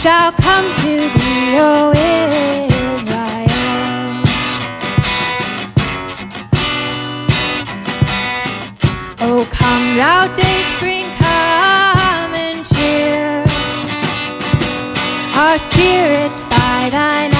shall come to thee, O Israel. O come, thou day spring, come and cheer our spirits by thine